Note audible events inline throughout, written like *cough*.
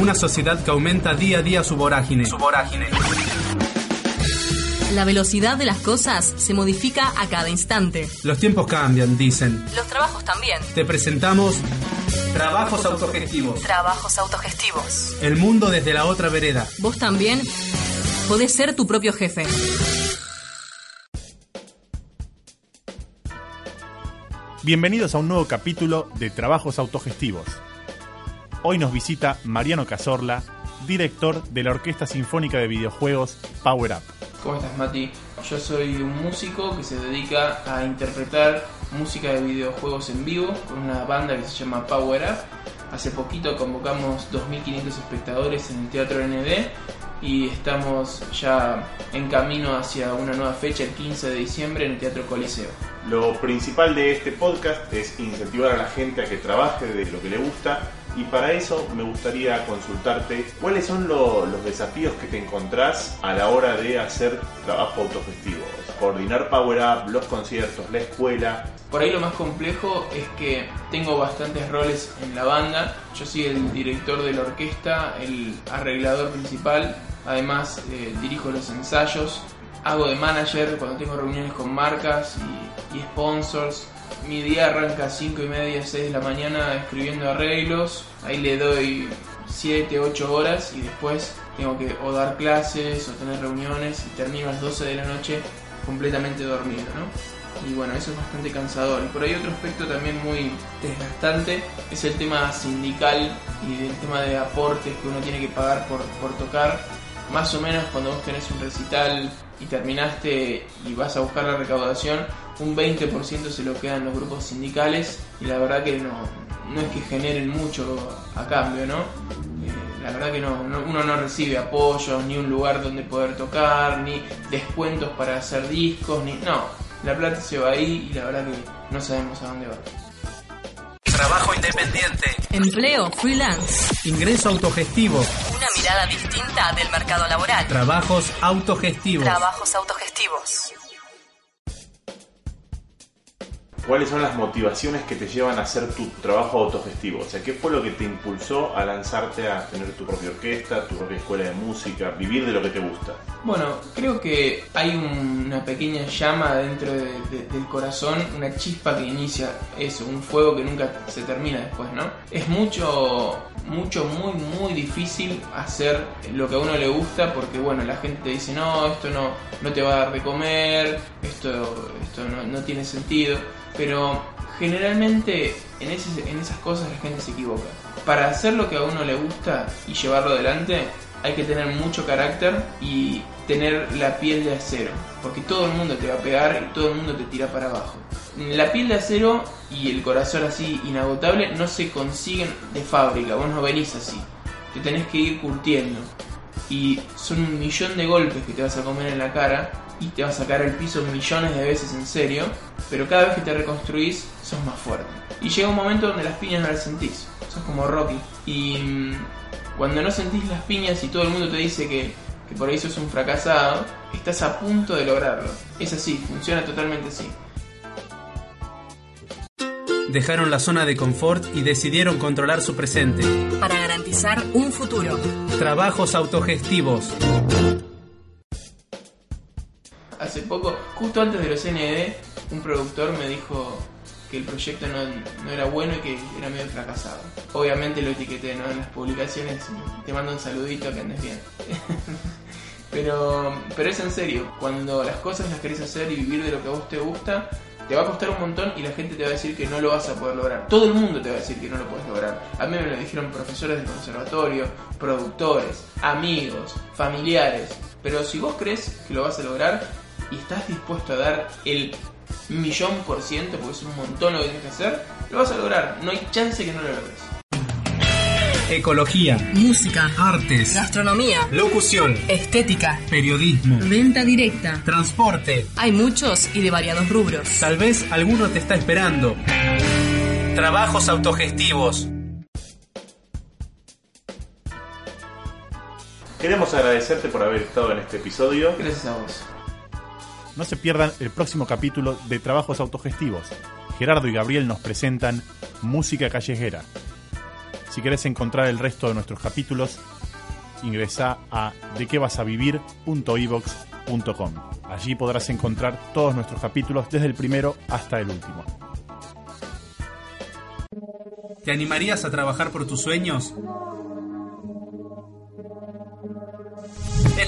Una sociedad que aumenta día a día su vorágine. Su vorágine. La velocidad de las cosas se modifica a cada instante. Los tiempos cambian, dicen. Los trabajos también. Te presentamos Trabajos Autogestivos. Trabajos autogestivos. El mundo desde la otra vereda. Vos también podés ser tu propio jefe. Bienvenidos a un nuevo capítulo de Trabajos Autogestivos. Hoy nos visita Mariano Cazorla, director de la Orquesta Sinfónica de Videojuegos Power Up. ¿Cómo estás, Mati? Yo soy un músico que se dedica a interpretar música de videojuegos en vivo con una banda que se llama Power Up. Hace poquito convocamos 2.500 espectadores en el Teatro ND y estamos ya en camino hacia una nueva fecha el 15 de diciembre en el Teatro Coliseo. Lo principal de este podcast es incentivar a la gente a que trabaje de lo que le gusta y para eso me gustaría consultarte cuáles son lo- los desafíos que te encontrás a la hora de hacer trabajo autogestivo. Coordinar Power Up, los conciertos, la escuela. Por ahí lo más complejo es que tengo bastantes roles en la banda. Yo soy el director de la orquesta, el arreglador principal. Además eh, dirijo los ensayos. Hago de manager cuando tengo reuniones con marcas y, y sponsors. Mi día arranca a 5 y media, 6 de la mañana escribiendo arreglos. Ahí le doy 7, 8 horas y después tengo que o dar clases o tener reuniones y termino a las 12 de la noche completamente dormido, ¿no? Y bueno, eso es bastante cansador. Y por ahí otro aspecto también muy desgastante es el tema sindical y el tema de aportes que uno tiene que pagar por, por tocar. Más o menos cuando vos tenés un recital y terminaste y vas a buscar la recaudación, un 20% se lo quedan los grupos sindicales y la verdad que no, no es que generen mucho a cambio, ¿no? Eh, la verdad que no, no- uno no recibe apoyos, ni un lugar donde poder tocar, ni descuentos para hacer discos, ni. No, la plata se va ahí y la verdad que no sabemos a dónde va. Trabajo independiente. Empleo freelance. Ingreso autogestivo. Mirada distinta del mercado laboral. Trabajos autogestivos. Trabajos autogestivos. ¿Cuáles son las motivaciones que te llevan a hacer tu trabajo autogestivo? O sea, ¿qué fue lo que te impulsó a lanzarte a tener tu propia orquesta, tu propia escuela de música, vivir de lo que te gusta? Bueno, creo que hay una pequeña llama dentro de- de- del corazón, una chispa que inicia eso, un fuego que nunca se termina después, ¿no? Es mucho, mucho, muy, muy difícil hacer lo que a uno le gusta porque, bueno, la gente te dice, no, esto no, no te va a dar de comer, esto, esto no tiene sentido, pero generalmente en, esas cosas la gente se equivoca. Para hacer lo que a uno le gusta y llevarlo adelante, hay que tener mucho carácter y tener la piel de acero, porque todo el mundo te va a pegar y todo el mundo te tira para abajo. La piel de acero y el corazón así inagotable no se consiguen de fábrica, vos no venís así, te tenés que ir curtiendo. Y son un millón de golpes que te vas a comer en la cara y te vas a caer al piso millones de veces en serio, pero cada vez que te reconstruís sos más fuerte. Y llega un momento donde las piñas no las sentís, sos como Rocky. Y mm, cuando no sentís las piñas y todo el mundo te dice que, que por ahí sos un fracasado, estás a punto de lograrlo. Es así, funciona totalmente así. Dejaron la zona de confort y decidieron controlar su presente. Para garantizar un futuro. Trabajos autogestivos. Poco, justo antes de los ND, un productor me dijo que el proyecto no, no era bueno y que era medio fracasado. Obviamente lo etiqueté ¿no? en las publicaciones, te mando un saludito que andes bien. *laughs* pero, pero es en serio, cuando las cosas las querés hacer y vivir de lo que a vos te gusta, te va a costar un montón y la gente te va a decir que no lo vas a poder lograr. Todo el mundo te va a decir que no lo puedes lograr. A mí me lo dijeron profesores del conservatorio, productores, amigos, familiares. Pero si vos crees que lo vas a lograr y estás dispuesto a dar el millón por ciento, porque es un montón lo que tienes que hacer, lo vas a lograr. No hay chance que no lo logres. Ecología. Música. Artes. Gastronomía. Locución. Estética. Periodismo. Venta directa. Transporte. Hay muchos y de variados rubros. Tal vez alguno te está esperando. Trabajos autogestivos. Queremos agradecerte por haber estado en este episodio. Gracias a vos. No se pierdan el próximo capítulo de Trabajos Autogestivos. Gerardo y Gabriel nos presentan Música Callejera. Si querés encontrar el resto de nuestros capítulos, ingresa a dequevasavivir.ivox.com. Allí podrás encontrar todos nuestros capítulos desde el primero hasta el último. ¿Te animarías a trabajar por tus sueños?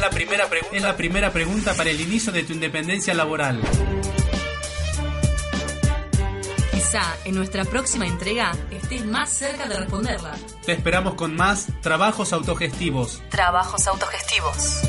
La primera, pregunta. es la primera pregunta para el inicio de tu independencia laboral. Quizá en nuestra próxima entrega estés más cerca de responderla. Te esperamos con más trabajos autogestivos. Trabajos autogestivos.